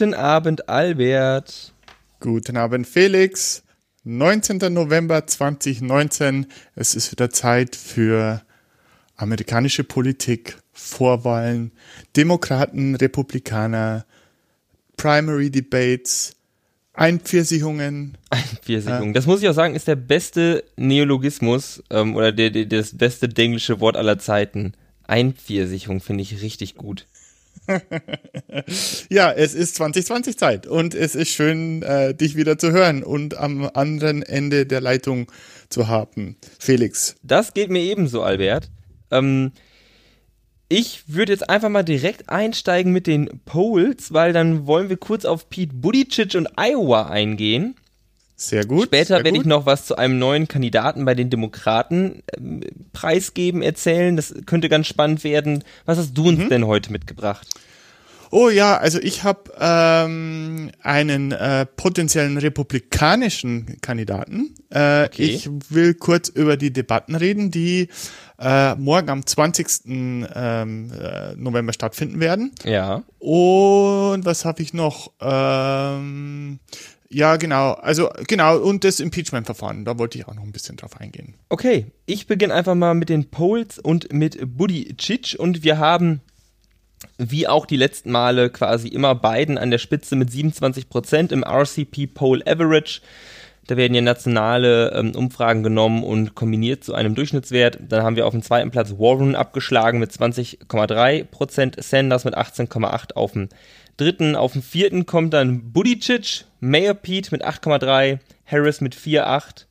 Guten Abend, Albert. Guten Abend, Felix. 19. November 2019. Es ist wieder Zeit für amerikanische Politik, Vorwahlen, Demokraten, Republikaner, Primary Debates, Einpfirsichungen. Einpfirsichungen. Äh, das muss ich auch sagen, ist der beste Neologismus ähm, oder der, der, das beste englische Wort aller Zeiten. Einpfirsichung finde ich richtig gut. ja, es ist 2020 Zeit und es ist schön, äh, dich wieder zu hören und am anderen Ende der Leitung zu haben. Felix. Das geht mir ebenso, Albert. Ähm, ich würde jetzt einfach mal direkt einsteigen mit den Polls, weil dann wollen wir kurz auf Pete Buttigieg und Iowa eingehen. Sehr gut. Später sehr werde ich noch was zu einem neuen Kandidaten bei den Demokraten äh, preisgeben, erzählen. Das könnte ganz spannend werden. Was hast du uns mhm. denn heute mitgebracht? Oh ja, also ich habe ähm, einen äh, potenziellen republikanischen Kandidaten. Äh, okay. Ich will kurz über die Debatten reden, die äh, morgen am 20. Ähm, äh, November stattfinden werden. Ja. Und was habe ich noch? Ähm, ja, genau. Also genau, und das Impeachment-Verfahren, da wollte ich auch noch ein bisschen drauf eingehen. Okay, ich beginne einfach mal mit den Polls und mit Buddy Chich und wir haben wie auch die letzten Male quasi immer Biden an der Spitze mit 27 Prozent im RCP Poll Average. Da werden ja nationale ähm, Umfragen genommen und kombiniert zu einem Durchschnittswert. Dann haben wir auf dem zweiten Platz Warren abgeschlagen mit 20,3 Prozent, Sanders mit 18,8 auf dem dritten. Auf dem vierten kommt dann Buttigieg, Mayor Pete mit 8,3, Harris mit 4,8.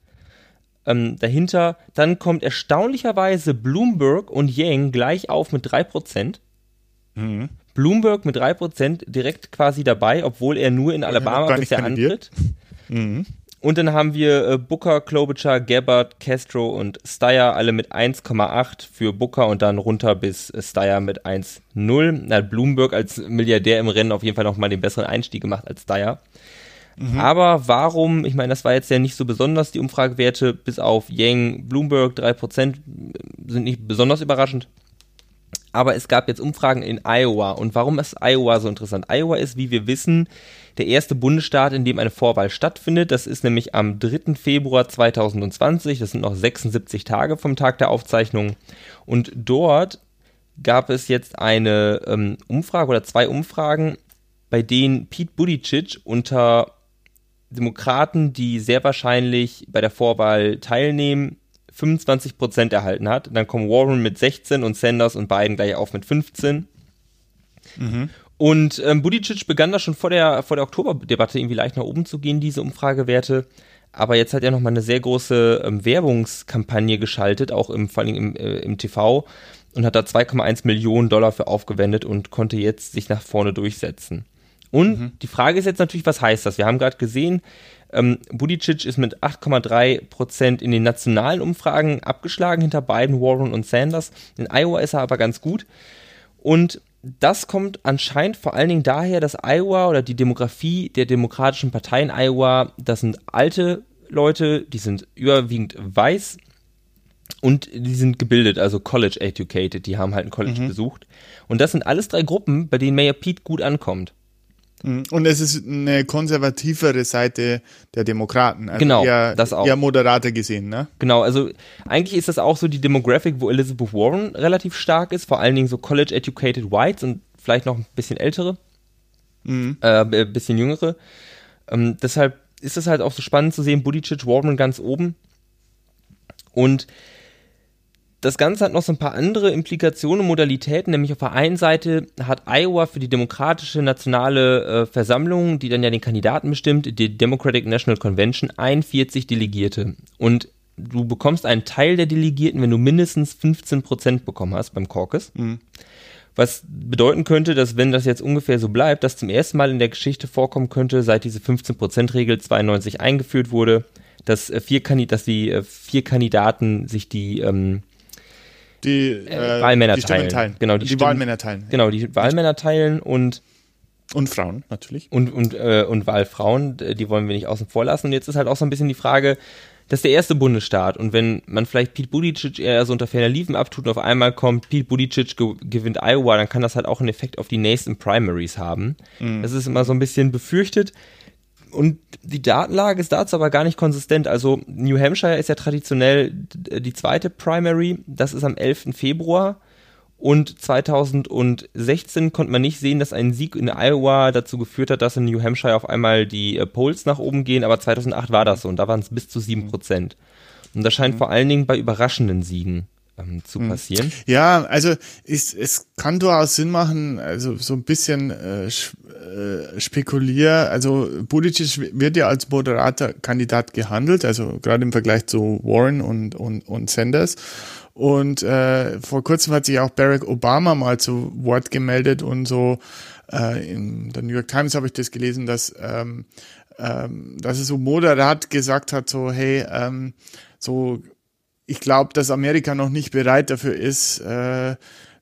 Ähm, dahinter. Dann kommt erstaunlicherweise Bloomberg und Yang gleich auf mit 3 Prozent. Mhm. Bloomberg mit 3% direkt quasi dabei, obwohl er nur in Alabama bisher antritt. Mhm. Und dann haben wir äh, Booker, Klobuchar, Gabbard, Castro und Steyer alle mit 1,8 für Booker und dann runter bis äh, Steyer mit 1,0. Da hat Bloomberg als Milliardär im Rennen auf jeden Fall nochmal den besseren Einstieg gemacht als Steyer. Mhm. Aber warum, ich meine, das war jetzt ja nicht so besonders, die Umfragewerte, bis auf Yang, Bloomberg 3% sind nicht besonders überraschend aber es gab jetzt Umfragen in Iowa. Und warum ist Iowa so interessant? Iowa ist, wie wir wissen, der erste Bundesstaat, in dem eine Vorwahl stattfindet. Das ist nämlich am 3. Februar 2020. Das sind noch 76 Tage vom Tag der Aufzeichnung. Und dort gab es jetzt eine ähm, Umfrage oder zwei Umfragen, bei denen Pete Buttigieg unter Demokraten, die sehr wahrscheinlich bei der Vorwahl teilnehmen, 25 Prozent erhalten hat. Dann kommen Warren mit 16 und Sanders und Biden gleich auf mit 15. Mhm. Und ähm, Buttigieg begann da schon vor der, vor der Oktoberdebatte irgendwie leicht nach oben zu gehen, diese Umfragewerte. Aber jetzt hat er nochmal eine sehr große ähm, Werbungskampagne geschaltet, auch im, vor allem im, äh, im TV, und hat da 2,1 Millionen Dollar für aufgewendet und konnte jetzt sich nach vorne durchsetzen. Und mhm. die Frage ist jetzt natürlich, was heißt das? Wir haben gerade gesehen, ähm, Buttigieg ist mit 8,3 Prozent in den nationalen Umfragen abgeschlagen hinter Biden, Warren und Sanders. In Iowa ist er aber ganz gut. Und das kommt anscheinend vor allen Dingen daher, dass Iowa oder die Demografie der demokratischen Partei in Iowa, das sind alte Leute, die sind überwiegend weiß und die sind gebildet, also college educated, die haben halt ein College mhm. besucht. Und das sind alles drei Gruppen, bei denen Mayor Pete gut ankommt. Mhm. Und es ist eine konservativere Seite der Demokraten. Also genau, eher, das auch. Eher moderater gesehen, ne? Genau, also eigentlich ist das auch so die Demographic, wo Elizabeth Warren relativ stark ist, vor allen Dingen so College-Educated Whites und vielleicht noch ein bisschen ältere, mhm. äh, ein bisschen jüngere. Ähm, deshalb ist es halt auch so spannend zu sehen, Buttigieg, Warren ganz oben. Und das Ganze hat noch so ein paar andere Implikationen und Modalitäten, nämlich auf der einen Seite hat Iowa für die Demokratische Nationale äh, Versammlung, die dann ja den Kandidaten bestimmt, die Democratic National Convention, 41 Delegierte. Und du bekommst einen Teil der Delegierten, wenn du mindestens 15 Prozent bekommen hast beim Caucus. Mhm. Was bedeuten könnte, dass wenn das jetzt ungefähr so bleibt, dass zum ersten Mal in der Geschichte vorkommen könnte, seit diese 15%-Regel 92 eingeführt wurde, dass, äh, vier dass die äh, vier Kandidaten sich die ähm, die, äh, Wahlmänner die teilen. teilen. Genau, die, die Stimmen, Wahlmänner teilen. Genau, die Wahlmänner teilen und und Frauen natürlich. Und und äh, und Wahlfrauen, die wollen wir nicht außen vor lassen. Und jetzt ist halt auch so ein bisschen die Frage, das ist der erste Bundesstaat. Und wenn man vielleicht Pete Buttigieg eher so unter ferner Liefen abtut und auf einmal kommt Pete Buttigieg ge gewinnt Iowa, dann kann das halt auch einen Effekt auf die nächsten Primaries haben. Mhm. Das ist immer so ein bisschen befürchtet. Und die Datenlage ist dazu aber gar nicht konsistent. Also New Hampshire ist ja traditionell die zweite Primary. Das ist am 11. Februar. Und 2016 konnte man nicht sehen, dass ein Sieg in Iowa dazu geführt hat, dass in New Hampshire auf einmal die äh, Polls nach oben gehen. Aber 2008 war das so und da waren es bis zu 7 Prozent. Und das scheint mhm. vor allen Dingen bei überraschenden Siegen ähm, zu mhm. passieren. Ja, also ist, es kann durchaus Sinn machen, also so ein bisschen äh, äh, spekulier, also Buttigieg wird ja als moderater Kandidat gehandelt, also gerade im Vergleich zu Warren und, und, und Sanders. Und äh, vor kurzem hat sich auch Barack Obama mal zu Wort gemeldet und so äh, in der New York Times habe ich das gelesen, dass ähm, ähm, dass er so moderat gesagt hat, so hey, ähm, so ich glaube, dass Amerika noch nicht bereit dafür ist, äh,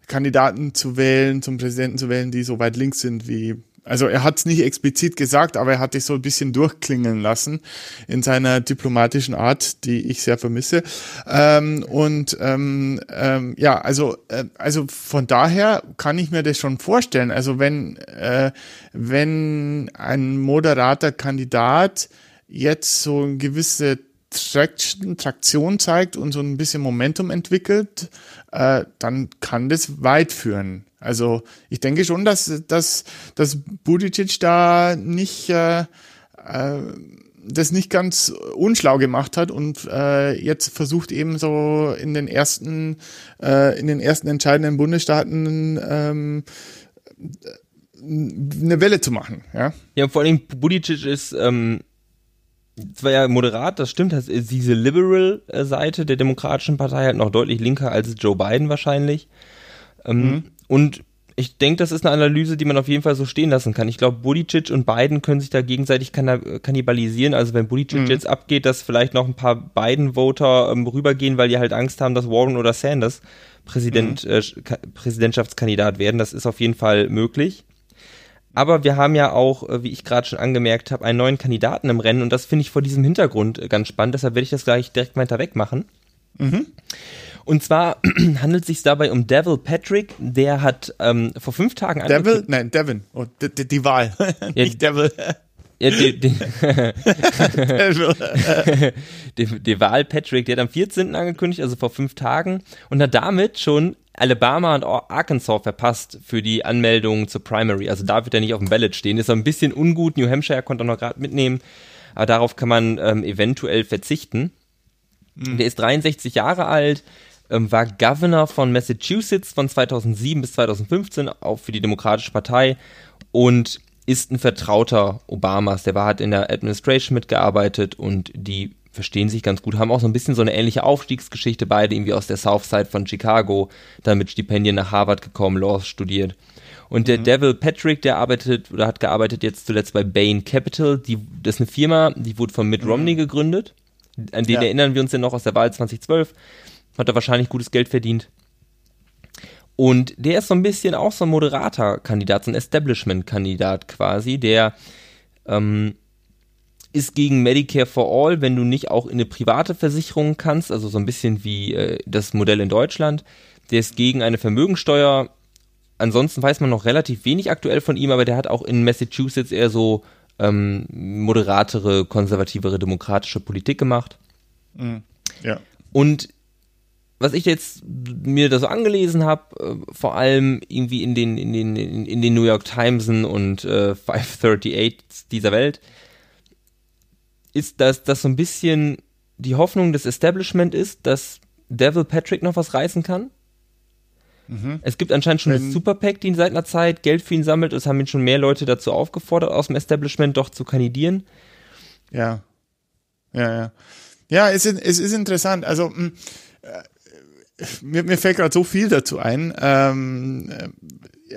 Kandidaten zu wählen, zum Präsidenten zu wählen, die so weit links sind wie also er hat es nicht explizit gesagt, aber er hat es so ein bisschen durchklingeln lassen in seiner diplomatischen Art, die ich sehr vermisse. Ähm, und ähm, ähm, ja, also äh, also von daher kann ich mir das schon vorstellen. Also wenn äh, wenn ein moderater Kandidat jetzt so eine gewisse Traction, Traktion zeigt und so ein bisschen Momentum entwickelt, äh, dann kann das weit führen. Also ich denke schon, dass, dass, dass Buttigieg da nicht äh, äh, das nicht ganz unschlau gemacht hat und äh, jetzt versucht eben so in den ersten äh, in den ersten entscheidenden Bundesstaaten ähm, eine Welle zu machen. Ja, ja vor allem Buttigieg ist ähm, zwar ja moderat, das stimmt, das ist diese Liberal-Seite der Demokratischen Partei halt noch deutlich linker als Joe Biden wahrscheinlich. Ähm, mhm. Und ich denke, das ist eine Analyse, die man auf jeden Fall so stehen lassen kann. Ich glaube, Buttigieg und Biden können sich da gegenseitig kannibalisieren. Also wenn Buttigieg mhm. jetzt abgeht, dass vielleicht noch ein paar Biden-Voter ähm, rübergehen, weil die halt Angst haben, dass Warren oder Sanders Präsident, mhm. äh, Präsidentschaftskandidat werden. Das ist auf jeden Fall möglich. Aber wir haben ja auch, äh, wie ich gerade schon angemerkt habe, einen neuen Kandidaten im Rennen und das finde ich vor diesem Hintergrund äh, ganz spannend. Deshalb werde ich das gleich direkt weiter wegmachen. Mhm. Und zwar handelt es sich dabei um Devil Patrick, der hat ähm, vor fünf Tagen Devil? Nein, Devin. Oh, die, die, die Wahl. Ja, Nicht Devil. Ja, die, die, die, die Wahl Patrick, der hat am 14. angekündigt, also vor fünf Tagen, und hat damit schon Alabama und Arkansas verpasst für die Anmeldung zur Primary. Also da wird er nicht auf dem Ballot stehen. Ist ein bisschen ungut. New Hampshire konnte er noch gerade mitnehmen. Aber darauf kann man ähm, eventuell verzichten. Mhm. Der ist 63 Jahre alt, ähm, war Governor von Massachusetts von 2007 bis 2015, auch für die Demokratische Partei und ist ein Vertrauter Obamas. Der war hat in der Administration mitgearbeitet und die verstehen sich ganz gut, haben auch so ein bisschen so eine ähnliche Aufstiegsgeschichte, beide irgendwie aus der Southside von Chicago, dann mit Stipendien nach Harvard gekommen, Law studiert. Und der mhm. Devil Patrick, der arbeitet oder hat gearbeitet jetzt zuletzt bei Bain Capital, die, das ist eine Firma, die wurde von Mitt mhm. Romney gegründet. An den ja. erinnern wir uns ja noch aus der Wahl 2012. Hat er wahrscheinlich gutes Geld verdient. Und der ist so ein bisschen auch so ein moderater Kandidat, so ein Establishment-Kandidat quasi, der ähm, ist gegen Medicare for All, wenn du nicht auch in eine private Versicherung kannst, also so ein bisschen wie äh, das Modell in Deutschland. Der ist gegen eine Vermögensteuer. Ansonsten weiß man noch relativ wenig aktuell von ihm, aber der hat auch in Massachusetts eher so ähm, moderatere, konservativere, demokratische Politik gemacht. Mhm. Ja. Und was ich jetzt mir da so angelesen habe, äh, vor allem irgendwie in den, in den, in, den New York Timesen und äh, 538 dieser Welt, ist, dass das so ein bisschen die Hoffnung des Establishment ist, dass Devil Patrick noch was reißen kann. Mhm. Es gibt anscheinend schon Wenn, eine Super PAC, die seit einer Zeit Geld für ihn sammelt. Es haben ihn schon mehr Leute dazu aufgefordert, aus dem Establishment doch zu kandidieren. Ja. Ja, ja. Ja, es ist, es ist interessant. Also, mh, äh, mir, mir fällt gerade so viel dazu ein. Ähm,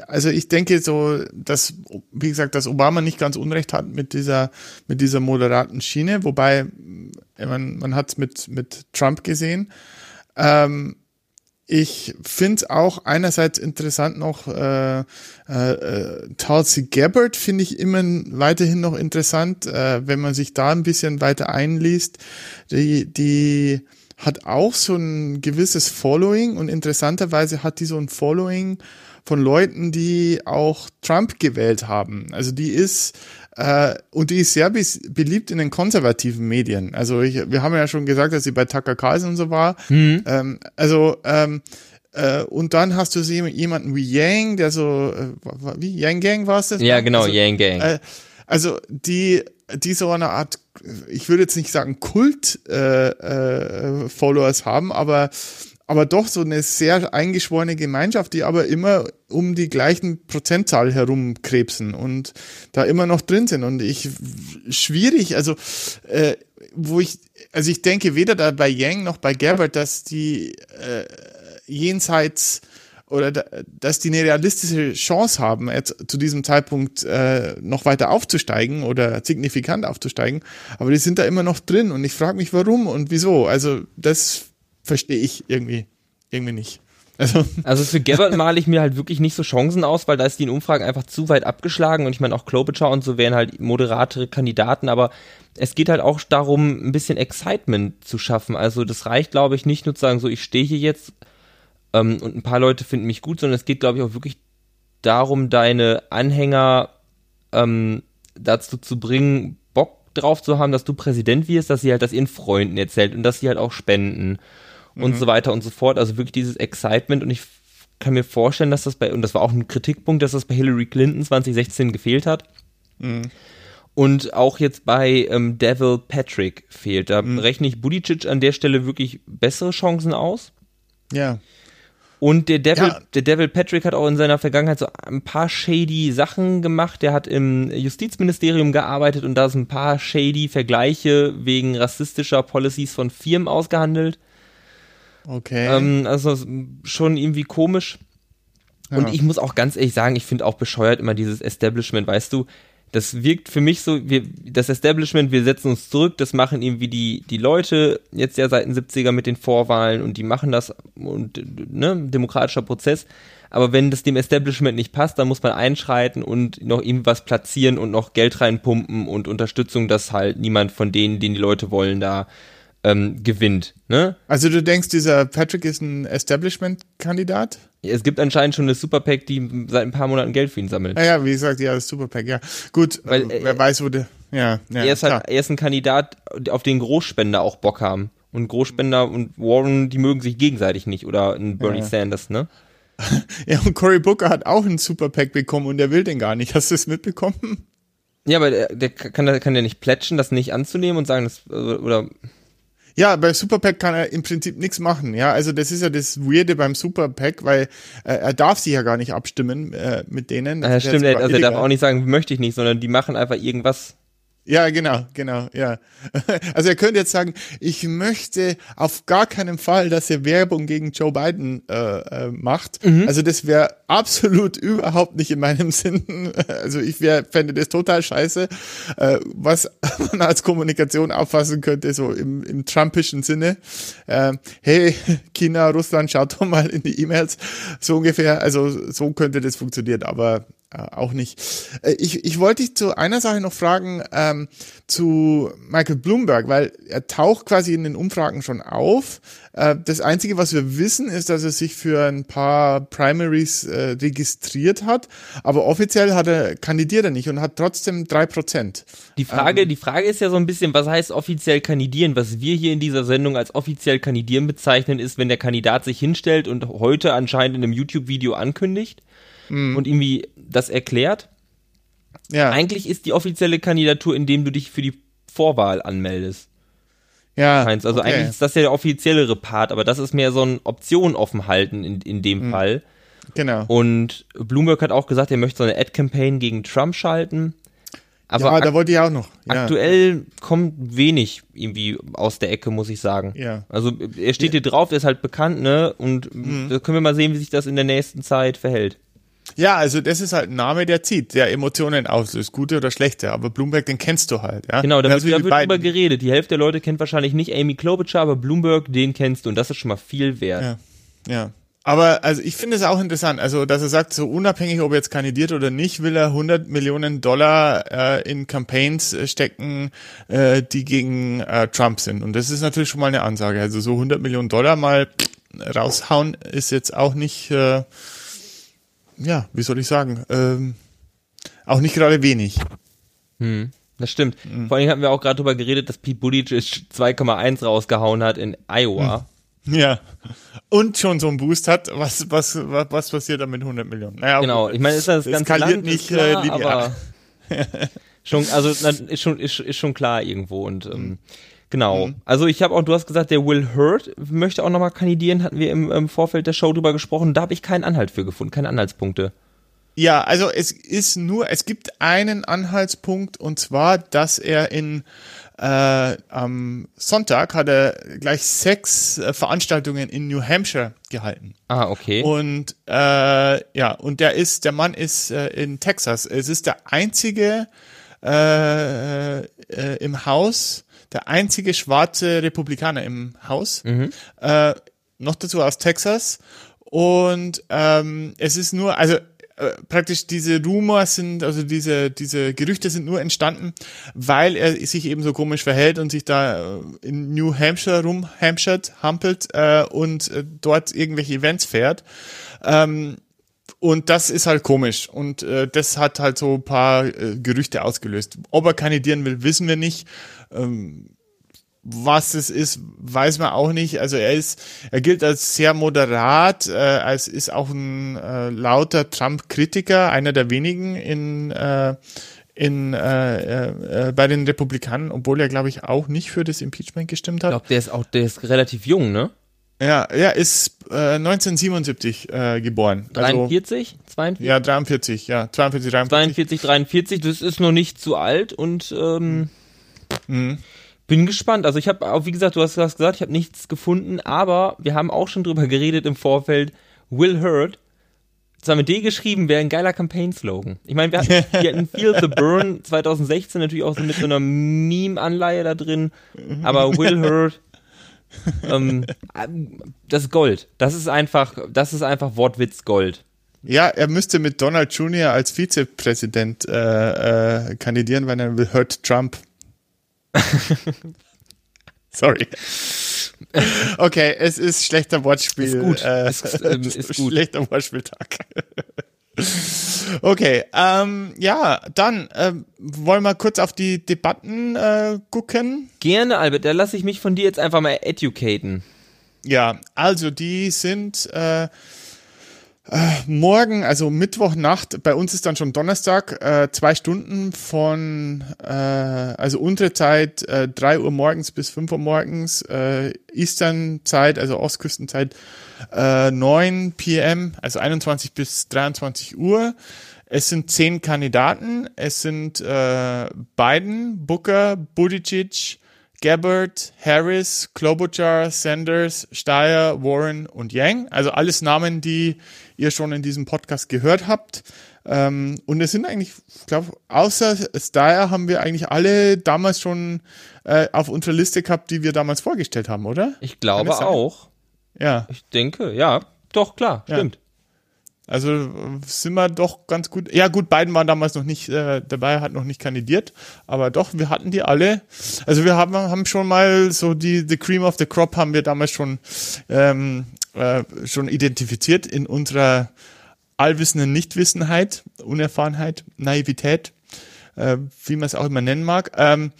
also ich denke so, dass, wie gesagt, dass Obama nicht ganz Unrecht hat mit dieser, mit dieser moderaten Schiene, wobei man, man hat es mit, mit Trump gesehen. Ähm, ich finde auch einerseits interessant noch, äh, äh, Tulsi Gabbard finde ich immer weiterhin noch interessant, äh, wenn man sich da ein bisschen weiter einliest. Die, die hat auch so ein gewisses Following und interessanterweise hat die so ein Following von Leuten, die auch Trump gewählt haben. Also die ist äh, und die ist sehr beliebt in den konservativen Medien. Also ich, wir haben ja schon gesagt, dass sie bei Tucker Carlson und so war. Mhm. Ähm, also ähm, äh, und dann hast du jemanden wie Yang, der so äh, wie Yang Gang war es das? Ja, genau, also, Yang Gang. Äh, also die die so eine Art, ich würde jetzt nicht sagen Kult äh, äh, haben, aber aber doch so eine sehr eingeschworene Gemeinschaft, die aber immer um die gleichen Prozentzahl herumkrebsen und da immer noch drin sind. Und ich schwierig, also äh, wo ich, also ich denke weder da bei Yang noch bei Gerbert, dass die äh, jenseits oder da, dass die eine realistische Chance haben, jetzt zu diesem Zeitpunkt äh, noch weiter aufzusteigen oder signifikant aufzusteigen. Aber die sind da immer noch drin und ich frage mich, warum und wieso. Also das verstehe ich irgendwie, irgendwie nicht. Also, also für Gabbard male ich mir halt wirklich nicht so Chancen aus, weil da ist die in Umfragen einfach zu weit abgeschlagen und ich meine auch Klobuchar und so wären halt moderatere Kandidaten, aber es geht halt auch darum, ein bisschen Excitement zu schaffen. Also das reicht, glaube ich, nicht nur zu sagen, so ich stehe hier jetzt ähm, und ein paar Leute finden mich gut, sondern es geht, glaube ich, auch wirklich darum, deine Anhänger ähm, dazu zu bringen, Bock drauf zu haben, dass du Präsident wirst, dass sie halt das ihren Freunden erzählt und dass sie halt auch spenden und mhm. so weiter und so fort. Also wirklich dieses Excitement und ich kann mir vorstellen, dass das bei, und das war auch ein Kritikpunkt, dass das bei Hillary Clinton 2016 gefehlt hat. Mhm. Und auch jetzt bei ähm, Devil Patrick fehlt. Da mhm. rechne ich Budicic an der Stelle wirklich bessere Chancen aus. Ja. Und der Devil, ja. der Devil Patrick hat auch in seiner Vergangenheit so ein paar shady Sachen gemacht. Der hat im Justizministerium gearbeitet und da sind ein paar shady Vergleiche wegen rassistischer Policies von Firmen ausgehandelt. Okay. Ähm, also schon irgendwie komisch. Ja. Und ich muss auch ganz ehrlich sagen, ich finde auch bescheuert immer dieses Establishment, weißt du, das wirkt für mich so, wir, das Establishment, wir setzen uns zurück, das machen irgendwie die, die Leute jetzt ja seit den 70er mit den Vorwahlen und die machen das und, ne, demokratischer Prozess. Aber wenn das dem Establishment nicht passt, dann muss man einschreiten und noch irgendwas platzieren und noch Geld reinpumpen und Unterstützung, dass halt niemand von denen, den die Leute wollen, da ähm, gewinnt. Ne? Also du denkst, dieser Patrick ist ein Establishment-Kandidat? Es gibt anscheinend schon eine Superpack, die seit ein paar Monaten Geld für ihn sammelt. Ja, ja wie gesagt, ja, das Superpack, ja. Gut, Weil, äh, wer weiß, wo der. Ja, ja, er, ist halt, er ist ein Kandidat, auf den Großspender auch Bock haben. Und Großspender und Warren, die mögen sich gegenseitig nicht. Oder ein Bernie ja. Sanders, ne? ja, und Cory Booker hat auch einen Superpack bekommen und der will den gar nicht. Hast du es mitbekommen? Ja, aber der, der kann, der kann ja nicht plätschen, das nicht anzunehmen und sagen, das, oder ja, bei Superpack kann er im Prinzip nichts machen. Ja, also das ist ja das Weirde beim Superpack, weil äh, er darf sich ja gar nicht abstimmen äh, mit denen. Das ja, stimmt, also er darf auch nicht sagen, möchte ich nicht, sondern die machen einfach irgendwas ja, genau, genau, ja. Also er könnte jetzt sagen, ich möchte auf gar keinen Fall, dass er Werbung gegen Joe Biden äh, äh, macht. Mhm. Also das wäre absolut überhaupt nicht in meinem Sinn. Also ich wär, fände das total scheiße, äh, was man als Kommunikation auffassen könnte, so im, im Trumpischen Sinne. Äh, hey, China, Russland, schaut doch mal in die E-Mails. So ungefähr, also so könnte das funktionieren, aber auch nicht. Äh, ich, ich wollte dich zu einer Sache noch fragen, ähm, zu Michael Bloomberg, weil er taucht quasi in den Umfragen schon auf. Äh, das Einzige, was wir wissen, ist, dass er sich für ein paar Primaries äh, registriert hat, aber offiziell hat er, kandidiert er nicht und hat trotzdem drei Prozent. Die Frage, ähm, die Frage ist ja so ein bisschen, was heißt offiziell kandidieren? Was wir hier in dieser Sendung als offiziell kandidieren bezeichnen, ist, wenn der Kandidat sich hinstellt und heute anscheinend in einem YouTube-Video ankündigt, mhm. und irgendwie das erklärt. Ja. Eigentlich ist die offizielle Kandidatur, indem du dich für die Vorwahl anmeldest. Ja. Also okay. eigentlich ist das ja der offiziellere Part, aber das ist mehr so ein Option offen halten in, in dem mhm. Fall. Genau. Und Bloomberg hat auch gesagt, er möchte so eine Ad-Campaign gegen Trump schalten. Aber ja, da wollte ich auch noch. Ja. Aktuell kommt wenig irgendwie aus der Ecke, muss ich sagen. Ja. Also er steht ja. hier drauf, er ist halt bekannt, ne? Und mhm. da können wir mal sehen, wie sich das in der nächsten Zeit verhält. Ja, also das ist halt ein Name, der zieht, der Emotionen auslöst, gute oder schlechte. Aber Bloomberg, den kennst du halt. Ja? Genau, da wird, da wird drüber geredet. Die Hälfte der Leute kennt wahrscheinlich nicht Amy Klobuchar, aber Bloomberg, den kennst du und das ist schon mal viel wert. Ja. Ja, Aber also ich finde es auch interessant, also dass er sagt, so unabhängig, ob er jetzt kandidiert oder nicht, will er 100 Millionen Dollar äh, in Campaigns äh, stecken, äh, die gegen äh, Trump sind. Und das ist natürlich schon mal eine Ansage. Also so 100 Millionen Dollar mal raushauen ist jetzt auch nicht, äh, ja, wie soll ich sagen, ähm, auch nicht gerade wenig. Hm. Das stimmt. Mhm. Vor allem hatten wir auch gerade darüber geredet, dass Pete Buttigieg 2,1 rausgehauen hat in Iowa. Mhm. Ja. Und schon so einen Boost hat. Was, was, was, was passiert da mit 100 Millionen? Naja, genau. Ich meine, ist das ganz Land, nicht äh, klar, linear. aber schon, also ist schon, ist, ist schon klar irgendwo und ähm, Genau. Mhm. Also ich habe auch, du hast gesagt, der Will Hurt möchte auch nochmal kandidieren, hatten wir im, im, Vorfeld der Show drüber gesprochen. Da habe ich keinen Anhalt für gefunden, keine Anhaltspunkte. Ja, also es ist nur, es gibt einen Anhaltspunkt und zwar, dass er in äh, am Sonntag hat er gleich sechs äh, Veranstaltungen in New Hampshire gehalten. Ah, okay. Und äh, ja, und der ist, der Mann ist äh, in Texas. Es ist der einzige äh, äh, im Haus, der einzige schwarze Republikaner im Haus. Mhm. Äh, noch dazu aus Texas. Und ähm, es ist nur, also äh, praktisch diese Rumors sind, also diese, diese Gerüchte sind nur entstanden, weil er sich eben so komisch verhält und sich da äh, in New Hampshire rumhampshert, hampelt äh, und äh, dort irgendwelche Events fährt. Ähm, und das ist halt komisch. Und äh, das hat halt so ein paar äh, Gerüchte ausgelöst. Ob er kandidieren will, wissen wir nicht. Ähm, was es ist, weiß man auch nicht. Also er ist, er gilt als sehr moderat, äh, als ist auch ein äh, lauter Trump-Kritiker, einer der wenigen in äh, in äh, äh, äh bei den Republikanern, obwohl er glaube ich auch nicht für das Impeachment gestimmt hat. Ich glaube, der ist auch, der ist relativ jung, ne? Ja, er ist äh, 1977 äh, geboren. 43? Also, 42? Ja, 43, ja. 42, 43. 42, 43, das ist noch nicht zu alt und ähm, mhm bin gespannt. Also ich habe auch, wie gesagt, du hast, gesagt, ich habe nichts gefunden, aber wir haben auch schon drüber geredet im Vorfeld. Will Hurt, zwar mit D geschrieben, wäre ein geiler Campaign-Slogan. Ich meine, wir hatten, wir hatten Feel the Burn 2016 natürlich auch so mit so einer Meme-Anleihe da drin, aber Will Hurt, ähm, das ist Gold. Das ist einfach, das ist einfach Wortwitz Gold. Ja, er müsste mit Donald Jr. als Vizepräsident äh, äh, kandidieren, weil er will Hurt Trump Sorry. Okay, es ist schlechter Wortspiel. Ist gut. Äh, ist, ähm, ist gut. Schlechter Wortspieltag. Okay, ähm, ja, dann ähm, wollen wir kurz auf die Debatten äh, gucken. Gerne, Albert, da lasse ich mich von dir jetzt einfach mal educaten. Ja, also die sind äh, äh, morgen, also Mittwochnacht, bei uns ist dann schon Donnerstag, äh, zwei Stunden von, äh, also unsere Zeit, äh, 3 Uhr morgens bis 5 Uhr morgens, äh, Eastern Zeit, also Ostküstenzeit, äh, 9 PM, also 21 bis 23 Uhr. Es sind zehn Kandidaten. Es sind äh, Biden, Booker, Buttigieg, Gabbard, Harris, Klobuchar, Sanders, Steyer, Warren und Yang. Also alles Namen, die ihr schon in diesem Podcast gehört habt. Ähm, und es sind eigentlich, ich glaube, außer Steyer haben wir eigentlich alle damals schon äh, auf unserer Liste gehabt, die wir damals vorgestellt haben, oder? Ich glaube auch. Ja. Ich denke, ja. Doch, klar, stimmt. Ja. Also sind wir doch ganz gut. Ja, gut, beiden waren damals noch nicht äh, dabei, hat noch nicht kandidiert, aber doch, wir hatten die alle. Also wir haben, haben schon mal so die the Cream of the Crop haben wir damals schon ähm, äh, schon identifiziert in unserer allwissenden Nichtwissenheit, Unerfahrenheit, Naivität, äh, wie man es auch immer nennen mag. Ähm,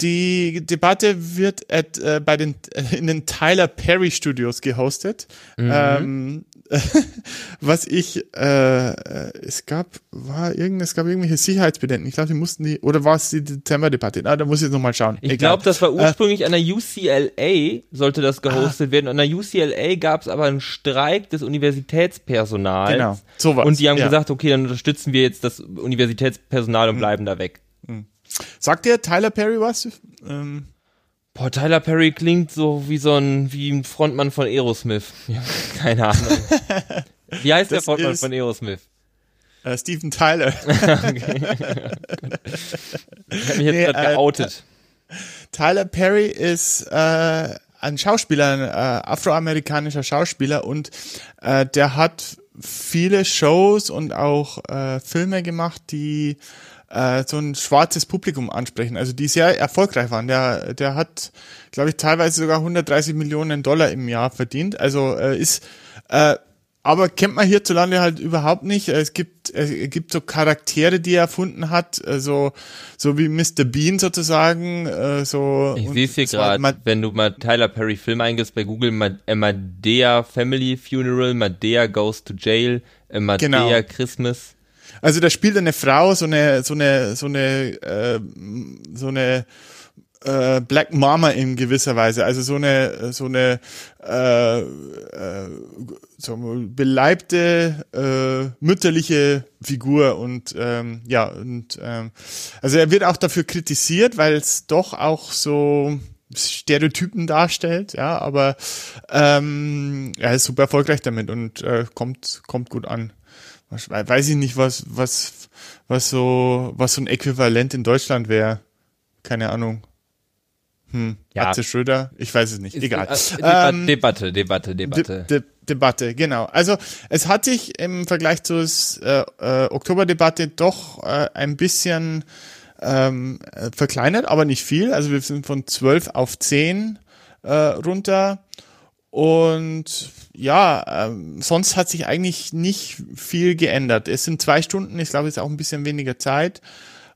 die Debatte wird at, äh, bei den äh, in den Tyler Perry Studios gehostet. Mhm. Ähm, was ich, äh, äh, es gab, war irgend, es gab irgendwelche Sicherheitsbedenken. Ich glaube, die mussten die, oder war es die Dezember-Debatte? Ah, da muss ich jetzt nochmal schauen. Ich glaube, das war äh, ursprünglich äh, an der UCLA, sollte das gehostet ah, werden. An der UCLA gab es aber einen Streik des Universitätspersonals. Genau, sowas. Und die haben ja. gesagt, okay, dann unterstützen wir jetzt das Universitätspersonal und hm. bleiben da weg. Sagt dir Tyler Perry was? Ähm, Boah, Tyler Perry klingt so wie so ein, wie ein Frontmann von Aerosmith. Ja, keine Ahnung. Wie heißt der Frontmann von Aerosmith? Uh, Steven Tyler. okay. ich hab mich jetzt nee, gerade äh, geoutet. Tyler Perry ist äh, ein Schauspieler, ein äh, afroamerikanischer Schauspieler und äh, der hat viele Shows und auch äh, Filme gemacht, die äh, so ein schwarzes Publikum ansprechen, also die sehr erfolgreich waren. Der, der hat, glaube ich, teilweise sogar 130 Millionen Dollar im Jahr verdient. Also äh, ist äh, aber kennt man hierzulande halt überhaupt nicht. Es gibt, es gibt so Charaktere, die er erfunden hat, also so wie Mr. Bean sozusagen. Äh, so ich sehe es hier gerade, wenn du mal Tyler Perry Film eingibst bei Google, Madea Family Funeral, Madea Goes to Jail, Madea genau. Christmas. Also da spielt eine Frau so eine so eine so eine äh, so eine äh, Black Mama in gewisser Weise, also so eine so eine äh, äh, so beleibte äh, mütterliche Figur und ähm, ja und ähm, also er wird auch dafür kritisiert, weil es doch auch so Stereotypen darstellt, ja, aber ähm, er ist super erfolgreich damit und äh, kommt kommt gut an weiß ich nicht, was, was, was so, was so ein Äquivalent in Deutschland wäre. Keine Ahnung. Hm. Ja. Atze Schröder? Ich weiß es nicht. Ist Egal. Äh, ähm, Debatte, Debatte, Debatte. De, de, Debatte, genau. Also es hat sich im Vergleich zur äh, äh, Oktoberdebatte doch äh, ein bisschen ähm, äh, verkleinert, aber nicht viel. Also wir sind von 12 auf 10 äh, runter. Und ja, ähm, sonst hat sich eigentlich nicht viel geändert. Es sind zwei Stunden, ich glaube, es ist auch ein bisschen weniger Zeit.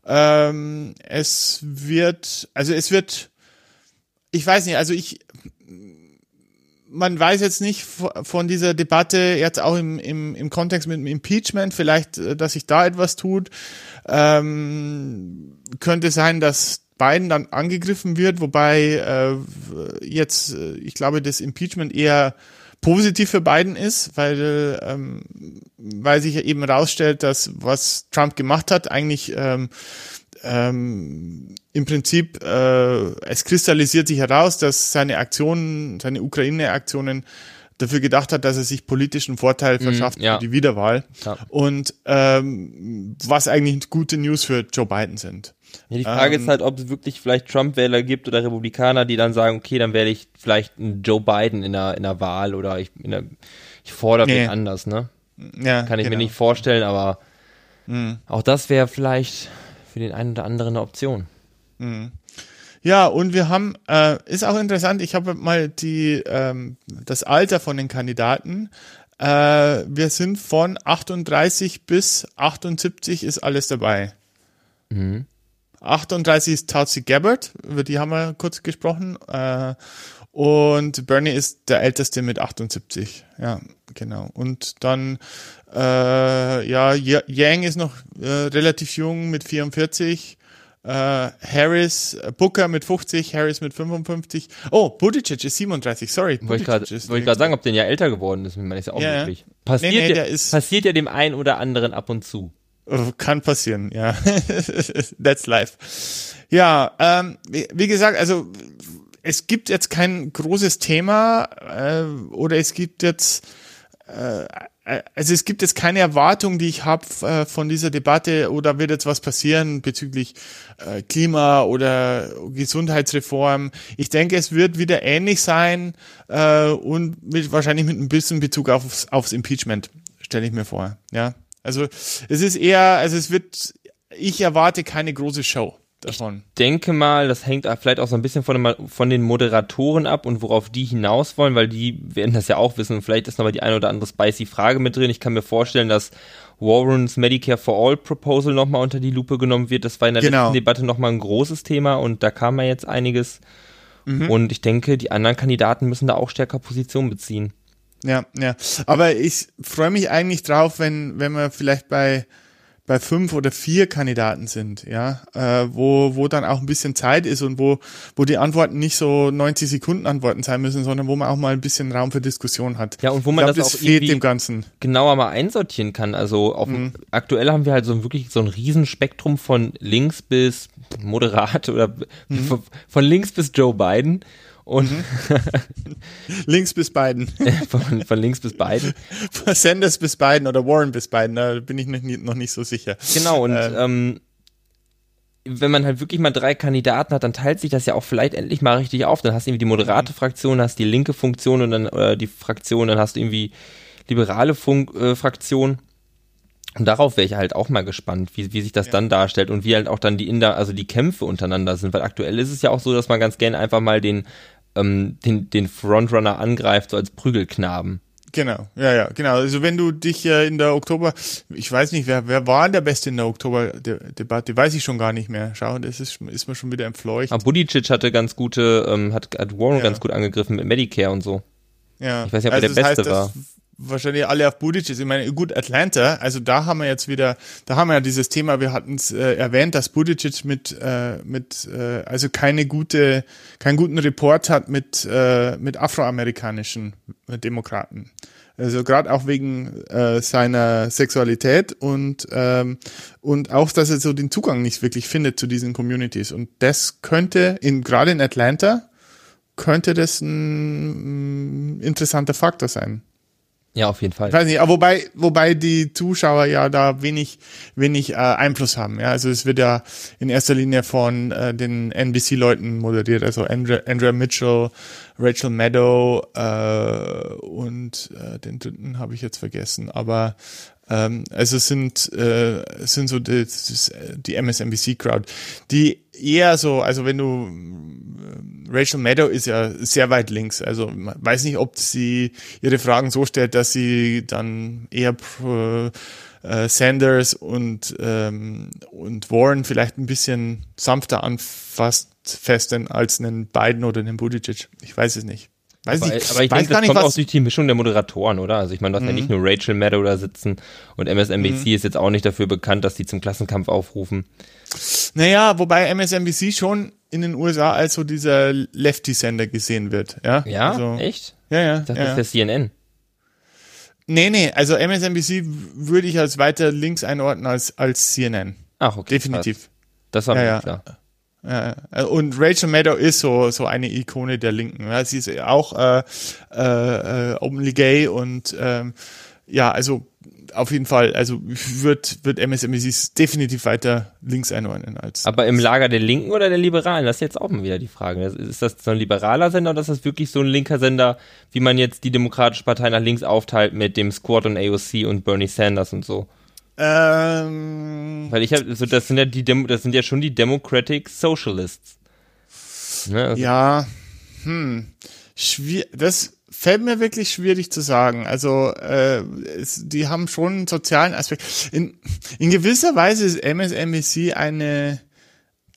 Ähm, es wird, also es wird, ich weiß nicht, also ich, man weiß jetzt nicht von dieser Debatte, jetzt auch im, im, im Kontext mit dem Impeachment, vielleicht, äh, dass sich da etwas tut. Ähm, könnte sein, dass Biden dann angegriffen wird, wobei äh, jetzt, äh, ich glaube, das Impeachment eher positiv für Biden ist, weil, ähm, weil sich ja eben herausstellt, dass was Trump gemacht hat, eigentlich ähm, ähm, im Prinzip, äh, es kristallisiert sich heraus, dass seine Aktionen, seine Ukraine-Aktionen dafür gedacht hat, dass er sich politischen Vorteil mhm, verschafft mm, ja. für die Wiederwahl. Ja. Und ähm, was eigentlich gute News für Joe Biden sind. Ja, die Frage ähm, ist halt, ob es wirklich vielleicht Trump-Wähler gibt oder Republikaner, die dann sagen, okay, dann wähle ich vielleicht einen Joe Biden in der, in der Wahl oder ich, in der, ich fordere nee. anders, ne? Ja, Kann ich genau. mir nicht vorstellen, aber mhm. auch das wäre vielleicht für den einen oder anderen eine Option. Mhm. Ja, und wir haben, äh, ist auch interessant, ich habe mal die, ähm, das Alter von den Kandidaten. Äh, wir sind von 38 bis 78 ist alles dabei. Mhm. 38 ist Tulsi Gabbard, über die haben wir kurz gesprochen. Äh, und Bernie ist der älteste mit 78. Ja, genau. Und dann, äh, ja, Yang ist noch äh, relativ jung mit 44. Äh, Harris, äh, Booker mit 50, Harris mit 55. Oh, Buttigieg ist 37, sorry. Wollte ich gerade sagen, ob der ja älter geworden ist, man ist ja auch ja, möglich. Passiert, nee, nee, ja, passiert ja dem einen oder anderen ab und zu. Äh, kann passieren, ja. That's life. Ja, ähm, wie, gesagt, also es gibt jetzt kein großes Thema äh, oder es gibt jetzt äh, also es gibt jetzt keine Erwartung, die ich habe äh, von dieser Debatte oder wird jetzt was passieren bezüglich äh, Klima oder Gesundheitsreform. Ich denke, es wird wieder ähnlich sein äh, und mit, wahrscheinlich mit ein bisschen Bezug aufs, aufs Impeachment, stelle ich mir vor. Ja. Also es ist eher, also es wird, ich erwarte keine große Show davon. Ich denke mal, das hängt vielleicht auch so ein bisschen von, den Moderatoren ab und worauf die hinaus wollen, weil die werden das ja auch wissen und vielleicht ist noch mal die eine oder andere spicy Frage mit drin. Ich kann mir vorstellen, dass Warrens Medicare for All Proposal nochmal unter die Lupe genommen wird. Das war in der genau. letzten Debatte nochmal ein großes Thema und da kam ja jetzt einiges. Mhm. Und ich denke, die anderen Kandidaten müssen da auch stärker Position beziehen. Ja, ja. Aber ich freue mich eigentlich drauf, wenn, wenn wir vielleicht bei, bei fünf oder vier Kandidaten sind, ja, äh, wo, wo dann auch ein bisschen Zeit ist und wo, wo die Antworten nicht so 90 Sekunden Antworten sein müssen, sondern wo man auch mal ein bisschen Raum für Diskussion hat. Ja, und wo man glaub, das, das auch fehlt dem Ganzen. genauer mal einsortieren kann. Also auf, mhm. aktuell haben wir halt so wirklich so ein Riesenspektrum von links bis moderat oder mhm. von, von links bis Joe Biden. Und mhm. links bis Biden. von, von, links bis Biden. Von Sanders bis Biden oder Warren bis Biden, da bin ich noch, nie, noch nicht so sicher. Genau, und ähm, ähm, wenn man halt wirklich mal drei Kandidaten hat, dann teilt sich das ja auch vielleicht endlich mal richtig auf. Dann hast du irgendwie die moderate mhm. Fraktion, hast die linke Funktion und dann äh, die Fraktion, dann hast du irgendwie liberale Funk, äh, Fraktion. Und darauf wäre ich halt auch mal gespannt, wie, wie sich das ja. dann darstellt und wie halt auch dann die Inder, also die Kämpfe untereinander sind, weil aktuell ist es ja auch so, dass man ganz gerne einfach mal den, ähm, den, den Frontrunner angreift, so als Prügelknaben. Genau, ja, ja, genau. Also wenn du dich äh, in der Oktober, ich weiß nicht, wer, wer war der Beste in der Oktober-Debatte, weiß ich schon gar nicht mehr. Schau, das ist, ist mir schon wieder entfleucht. Aber Budicic hatte ganz gute, ähm, hat, hat Warren ja. ganz gut angegriffen mit Medicare und so. Ja. Ich weiß nicht, ob also er der Beste heißt, war wahrscheinlich alle auf Buttigieg. Ich meine, gut, Atlanta, also da haben wir jetzt wieder, da haben wir ja dieses Thema, wir hatten es äh, erwähnt, dass Buttigieg mit, äh, mit äh, also keine gute, keinen guten Report hat mit, äh, mit afroamerikanischen Demokraten. Also gerade auch wegen äh, seiner Sexualität und ähm, und auch, dass er so den Zugang nicht wirklich findet zu diesen Communities. Und das könnte in gerade in Atlanta könnte das ein interessanter Faktor sein. Ja, auf jeden Fall. Ich weiß nicht, aber wobei, wobei die Zuschauer ja da wenig, wenig äh, Einfluss haben. Ja, also es wird ja in erster Linie von äh, den NBC-Leuten moderiert, also Andrea, Andrea Mitchell, Rachel Maddow äh, und äh, den dritten habe ich jetzt vergessen. Aber ähm, also sind äh, sind so die, die MSNBC-Crowd, die eher so, also wenn du Rachel Maddow ist ja sehr weit links. Also weiß nicht, ob sie ihre Fragen so stellt, dass sie dann eher pro, äh, Sanders und, ähm, und Warren vielleicht ein bisschen sanfter anfasst festen als einen Biden oder einen Buttigieg. Ich weiß es nicht. Weiß aber, nicht, aber ich denke, das kommt auch durch die Mischung der Moderatoren, oder? Also ich meine, du hast mhm. ja nicht nur Rachel Maddow da sitzen und MSNBC mhm. ist jetzt auch nicht dafür bekannt, dass die zum Klassenkampf aufrufen. Naja, wobei MSNBC schon in den USA als so dieser Lefty-Sender gesehen wird. Ja, ja also, echt? Ja, ja. Das ja. ist der CNN. Nee, nee, also MSNBC würde ich als weiter links einordnen als, als CNN. Ach, okay. Definitiv. Krass. Das war ja, mir ja. klar. Ja, und Rachel Maddow ist so, so eine Ikone der Linken. Ja, sie ist auch äh, äh, äh openly gay und ähm, ja, also auf jeden Fall, also wird, wird MSNBC definitiv weiter links einordnen als. Aber im Lager der Linken oder der Liberalen? Das ist jetzt auch mal wieder die Frage. Ist das so ein liberaler Sender oder ist das wirklich so ein linker Sender, wie man jetzt die Demokratische Partei nach links aufteilt mit dem Squad und AOC und Bernie Sanders und so? Ähm. Weil ich habe, also das sind ja die Demo, das sind ja schon die Democratic Socialists. Ne? Also ja, hm. Schwier das fällt mir wirklich schwierig zu sagen. Also äh, es, die haben schon einen sozialen Aspekt. In, in gewisser Weise ist MSNBC eine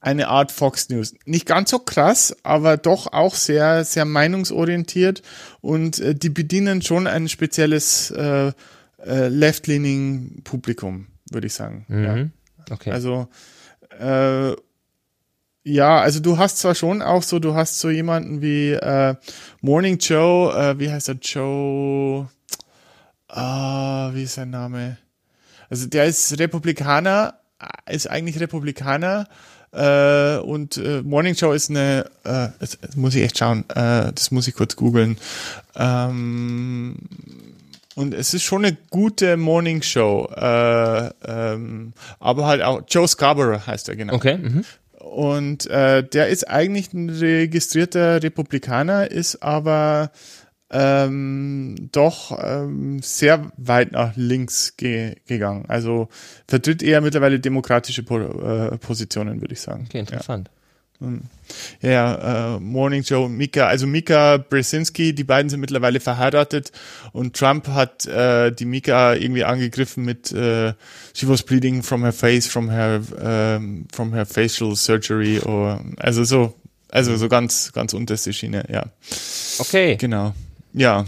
eine Art Fox News. Nicht ganz so krass, aber doch auch sehr sehr meinungsorientiert und äh, die bedienen schon ein spezielles äh, äh, left-leaning Publikum, würde ich sagen. Mhm. Ja. Okay. Also äh, ja, also du hast zwar schon auch so, du hast so jemanden wie äh, Morning Joe, äh, wie heißt er, Joe, ah, wie ist sein Name? Also der ist Republikaner, ist eigentlich Republikaner äh, und äh, Morning Joe ist eine, äh, das, das muss ich echt schauen, äh, das muss ich kurz googeln. Ähm, und es ist schon eine gute Morning Show, äh, ähm, aber halt auch Joe Scarborough heißt er genau. Okay. Mhm. Und äh, der ist eigentlich ein registrierter Republikaner, ist aber ähm, doch ähm, sehr weit nach links ge gegangen. Also vertritt eher mittlerweile demokratische po äh, Positionen, würde ich sagen. Okay, interessant. Ja, ja äh, Morning Joe und Mika, also Mika Brzezinski, die beiden sind mittlerweile verheiratet und Trump hat äh, die Mika irgendwie angegriffen mit äh, she was bleeding from her face from her ähm, from her facial surgery or also so also so ganz ganz unterste Schiene, ja. Okay. Genau. Ja.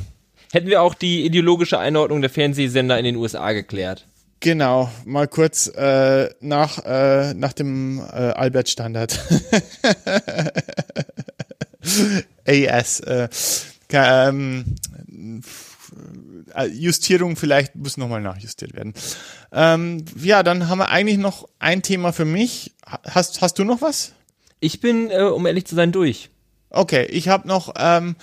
Hätten wir auch die ideologische Einordnung der Fernsehsender in den USA geklärt. Genau, mal kurz äh, nach, äh, nach dem äh, Albert-Standard. AS. Äh, ähm, äh, Justierung vielleicht muss nochmal nachjustiert werden. Ähm, ja, dann haben wir eigentlich noch ein Thema für mich. Hast, hast du noch was? Ich bin, äh, um ehrlich zu sein, durch. Okay, ich habe noch ähm,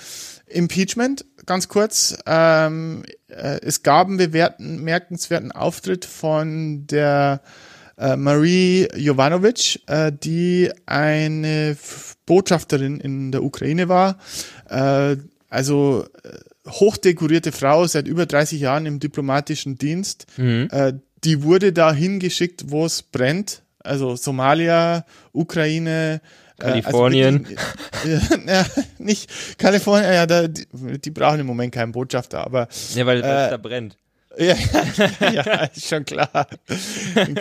Impeachment, ganz kurz. Ähm, äh, es gab einen bewerten, merkenswerten Auftritt von der äh, Marie Jovanovic, äh, die eine Botschafterin in der Ukraine war. Äh, also äh, hochdekorierte Frau seit über 30 Jahren im diplomatischen Dienst. Mhm. Äh, die wurde da hingeschickt, wo es brennt. Also Somalia, Ukraine, Kalifornien. Äh, also die, ja, nicht Kalifornien, ja, da, die, die, brauchen im Moment keinen Botschafter, aber. Ja, weil äh, es da brennt. Ja, ja, ist schon klar.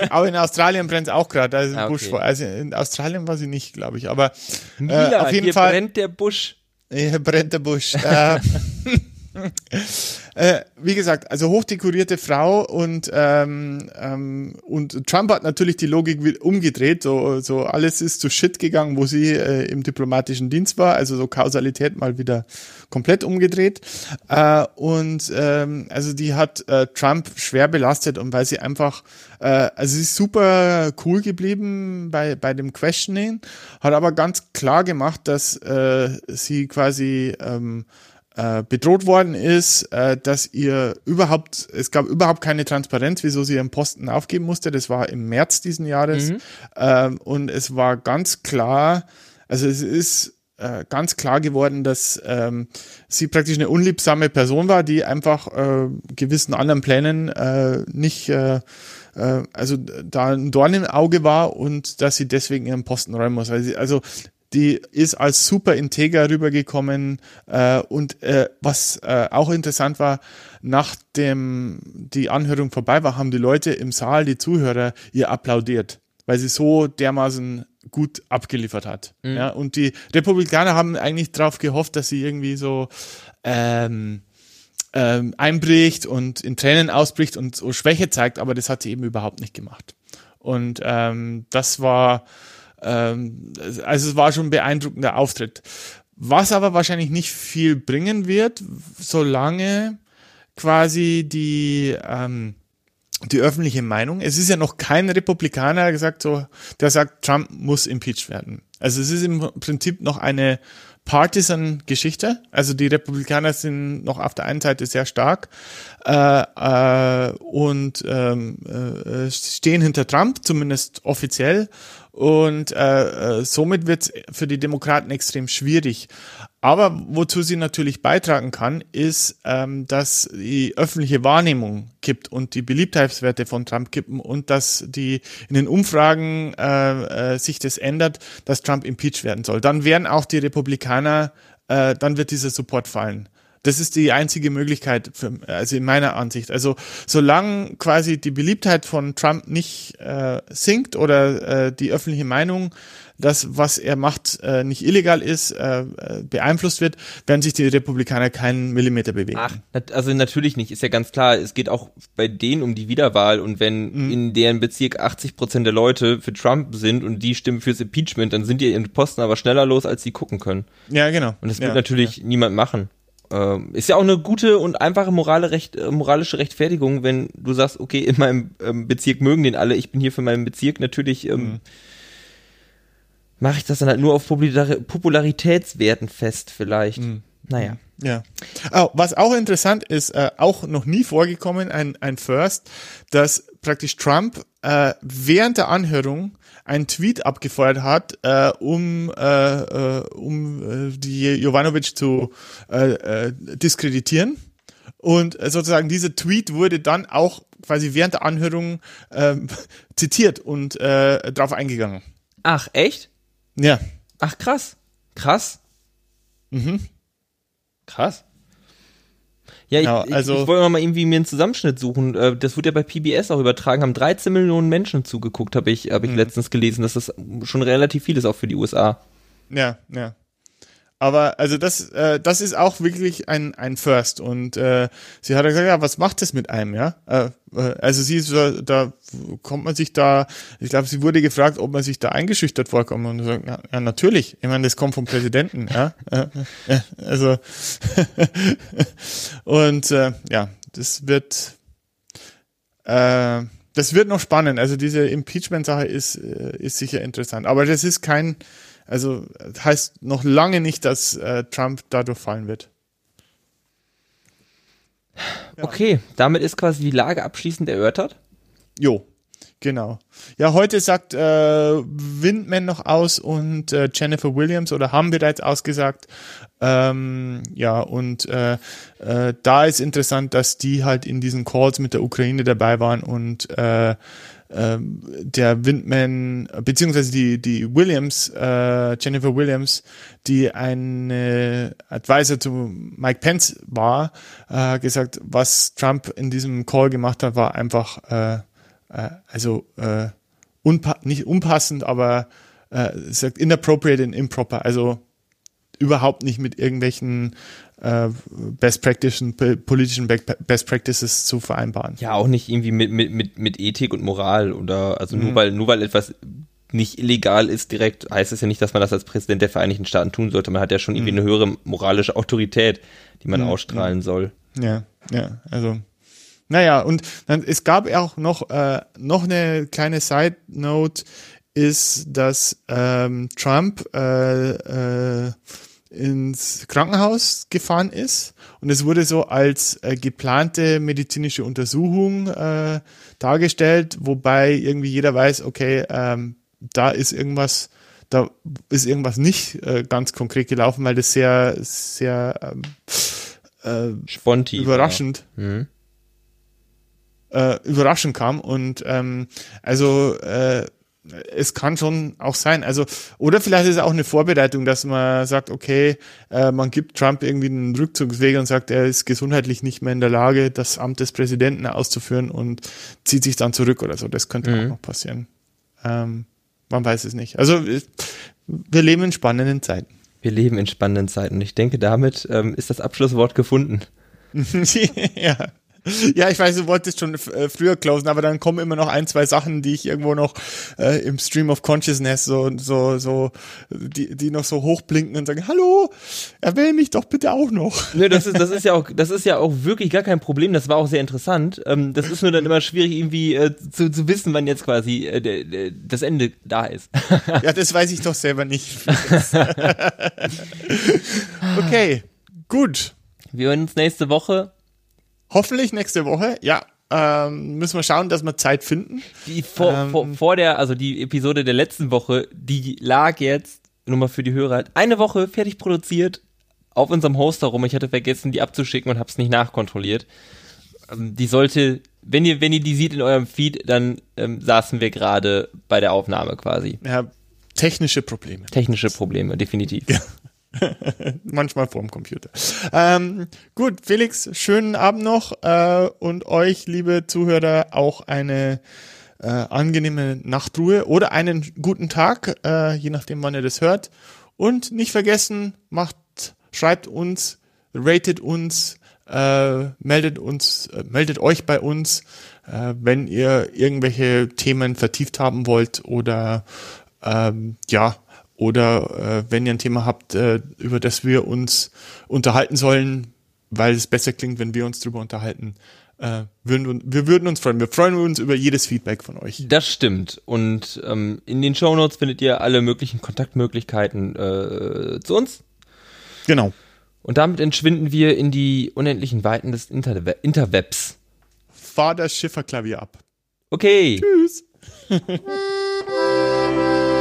Auch in Australien brennt es auch gerade. Da ist ein ah, okay. Busch vor. Also in Australien war sie nicht, glaube ich. Aber Mila, äh, auf jeden hier Fall brennt der Busch. Hier brennt der Busch. äh, äh, wie gesagt, also hochdekorierte Frau und, ähm, ähm, und Trump hat natürlich die Logik umgedreht. So, so alles ist zu Shit gegangen, wo sie äh, im diplomatischen Dienst war. Also so Kausalität mal wieder komplett umgedreht. Äh, und ähm, also die hat äh, Trump schwer belastet und weil sie einfach, äh, also sie ist super cool geblieben bei, bei dem Questioning, hat aber ganz klar gemacht, dass äh, sie quasi ähm, äh, bedroht worden ist, äh, dass ihr überhaupt, es gab überhaupt keine Transparenz, wieso sie ihren Posten aufgeben musste. Das war im März diesen Jahres. Mhm. Ähm, und es war ganz klar, also es ist äh, ganz klar geworden, dass ähm, sie praktisch eine unliebsame Person war, die einfach äh, gewissen anderen Plänen äh, nicht äh, äh also da ein Dorn im Auge war und dass sie deswegen ihren Posten räumen muss. Also, also die ist als super integer rübergekommen äh, und äh, was äh, auch interessant war, nachdem die Anhörung vorbei war, haben die Leute im Saal, die Zuhörer, ihr applaudiert, weil sie so dermaßen gut abgeliefert hat. Mhm. Ja, und die Republikaner haben eigentlich darauf gehofft, dass sie irgendwie so ähm, ähm, einbricht und in Tränen ausbricht und so Schwäche zeigt, aber das hat sie eben überhaupt nicht gemacht. Und ähm, das war ähm, also es war schon ein beeindruckender Auftritt. Was aber wahrscheinlich nicht viel bringen wird, solange quasi die, ähm, die öffentliche Meinung, es ist ja noch kein Republikaner gesagt, so, der sagt, Trump muss impeached werden. Also es ist im Prinzip noch eine Partisan-Geschichte. Also die Republikaner sind noch auf der einen Seite sehr stark äh, äh, und ähm, äh, stehen hinter Trump, zumindest offiziell. Und äh, äh, somit wird es für die Demokraten extrem schwierig. Aber wozu sie natürlich beitragen kann, ist, ähm, dass die öffentliche Wahrnehmung kippt und die Beliebtheitswerte von Trump kippen und dass die in den Umfragen äh, äh, sich das ändert, dass Trump impeached werden soll. Dann werden auch die Republikaner, äh, dann wird dieser Support fallen. Das ist die einzige Möglichkeit, für, also in meiner Ansicht. Also solange quasi die Beliebtheit von Trump nicht äh, sinkt oder äh, die öffentliche Meinung, das, was er macht, äh, nicht illegal ist, äh, äh beeinflusst wird, werden sich die Republikaner keinen Millimeter bewegen. Ach, also natürlich nicht, ist ja ganz klar. Es geht auch bei denen um die Wiederwahl und wenn mhm. in deren Bezirk 80 Prozent der Leute für Trump sind und die stimmen fürs Impeachment, dann sind die ihren Posten aber schneller los, als sie gucken können. Ja, genau. Und das wird ja, natürlich ja. niemand machen. Ähm, ist ja auch eine gute und einfache morale Recht, äh, moralische Rechtfertigung, wenn du sagst, okay, in meinem ähm, Bezirk mögen den alle, ich bin hier für meinen Bezirk, natürlich ähm, mhm. mache ich das dann halt nur auf Popular Popularitätswerten fest, vielleicht. Mhm. Naja. Ja. Oh, was auch interessant ist, äh, auch noch nie vorgekommen, ein, ein First, dass praktisch Trump äh, während der Anhörung einen Tweet abgefeuert hat, äh, um, äh, äh, um äh, die Jovanovic zu äh, äh, diskreditieren. Und äh, sozusagen dieser Tweet wurde dann auch quasi während der Anhörung äh, zitiert und äh, drauf eingegangen. Ach, echt? Ja. Ach, krass. Krass. Mhm. Krass. Ja, ich, also, ich, ich wollte mal irgendwie mir einen Zusammenschnitt suchen. Äh, das wurde ja bei PBS auch übertragen, haben 13 Millionen Menschen zugeguckt, habe ich, hab ich mhm. letztens gelesen. Das ist schon relativ viel ist auch für die USA. Ja, ja. Aber also das, äh, das ist auch wirklich ein, ein First. Und äh, sie hat gesagt, ja, was macht das mit einem, ja? Äh, äh also sie ist da kommt man sich da, ich glaube, sie wurde gefragt, ob man sich da eingeschüchtert vorkommt. Und sagt, ja, ja, natürlich. Ich meine, das kommt vom Präsidenten, ja. Äh, äh, also und äh, ja, das wird äh, das wird noch spannend. Also diese Impeachment-Sache ist, äh, ist sicher interessant. Aber das ist kein also heißt noch lange nicht, dass äh, Trump dadurch fallen wird. Ja. Okay, damit ist quasi die Lage abschließend erörtert. Jo. Genau. Ja, heute sagt äh, Windman noch aus und äh, Jennifer Williams oder haben bereits ausgesagt. Ähm, ja, und äh, äh, da ist interessant, dass die halt in diesen Calls mit der Ukraine dabei waren und äh, äh, der Windman, beziehungsweise die, die Williams, äh, Jennifer Williams, die eine Advisor zu Mike Pence war, äh, gesagt, was Trump in diesem Call gemacht hat, war einfach äh, äh, also äh, unpa nicht unpassend, aber äh, sagt inappropriate and improper, also überhaupt nicht mit irgendwelchen äh, Best Practices, politischen Best Practices zu vereinbaren. Ja, auch nicht irgendwie mit, mit, mit, mit Ethik und Moral oder also nur mhm. weil nur weil etwas nicht illegal ist direkt, heißt es ja nicht, dass man das als Präsident der Vereinigten Staaten tun sollte. Man hat ja schon irgendwie mhm. eine höhere moralische Autorität, die man mhm. ausstrahlen soll. Ja, ja, also naja, und dann, es gab auch noch, äh, noch eine kleine Side Note, ist, dass ähm, Trump äh, äh, ins Krankenhaus gefahren ist und es wurde so als äh, geplante medizinische Untersuchung äh, dargestellt, wobei irgendwie jeder weiß, okay, ähm, da ist irgendwas, da ist irgendwas nicht äh, ganz konkret gelaufen, weil das sehr, sehr ähm, äh, Sponti, überraschend. Ja. Mhm äh, überraschend kam. Und ähm, also äh, es kann schon auch sein. Also, oder vielleicht ist es auch eine Vorbereitung, dass man sagt, okay, äh, man gibt Trump irgendwie einen Rückzugsweg und sagt, er ist gesundheitlich nicht mehr in der Lage, das Amt des Präsidenten auszuführen und zieht sich dann zurück oder so. Das könnte mhm. auch noch passieren. Ähm, man weiß es nicht. Also, wir leben in spannenden Zeiten. Wir leben in spannenden Zeiten. Und ich denke, damit ähm, ist das Abschlusswort gefunden. ja. Ja, ich weiß, du wolltest schon äh, früher closen, aber dann kommen immer noch ein, zwei Sachen, die ich irgendwo noch äh, im Stream of Consciousness so, so, so, die, die noch so hochblinken und sagen, hallo, erwähl mich doch bitte auch noch. Nö, das ist, das ist ja auch, das ist ja auch wirklich gar kein Problem. Das war auch sehr interessant. Ähm, das ist nur dann immer schwierig, irgendwie äh, zu, zu wissen, wann jetzt quasi äh, das Ende da ist. ja, das weiß ich doch selber nicht. okay, gut. Wir hören uns nächste Woche Hoffentlich nächste Woche, ja. Ähm, müssen wir schauen, dass wir Zeit finden. Die vor, ähm, vor, vor der, also die Episode der letzten Woche, die lag jetzt, nur mal für die Hörer, eine Woche fertig produziert auf unserem Hoster rum. Ich hatte vergessen, die abzuschicken und habe es nicht nachkontrolliert. Ähm, die sollte, wenn ihr, wenn ihr die seht in eurem Feed, dann ähm, saßen wir gerade bei der Aufnahme quasi. Ja, technische Probleme. Technische Probleme, definitiv. Ja. Manchmal vorm Computer. Ähm, gut, Felix, schönen Abend noch äh, und euch, liebe Zuhörer, auch eine äh, angenehme Nachtruhe oder einen guten Tag, äh, je nachdem, wann ihr das hört. Und nicht vergessen, macht, schreibt uns, ratet uns, äh, meldet uns, äh, meldet euch bei uns, äh, wenn ihr irgendwelche Themen vertieft haben wollt oder ähm, ja, oder äh, wenn ihr ein Thema habt, äh, über das wir uns unterhalten sollen, weil es besser klingt, wenn wir uns darüber unterhalten, äh, würden, wir würden uns freuen. Wir freuen uns über jedes Feedback von euch. Das stimmt. Und ähm, in den Show Notes findet ihr alle möglichen Kontaktmöglichkeiten äh, zu uns. Genau. Und damit entschwinden wir in die unendlichen Weiten des Interwe Interwebs. Fahr das Schifferklavier ab. Okay. Tschüss.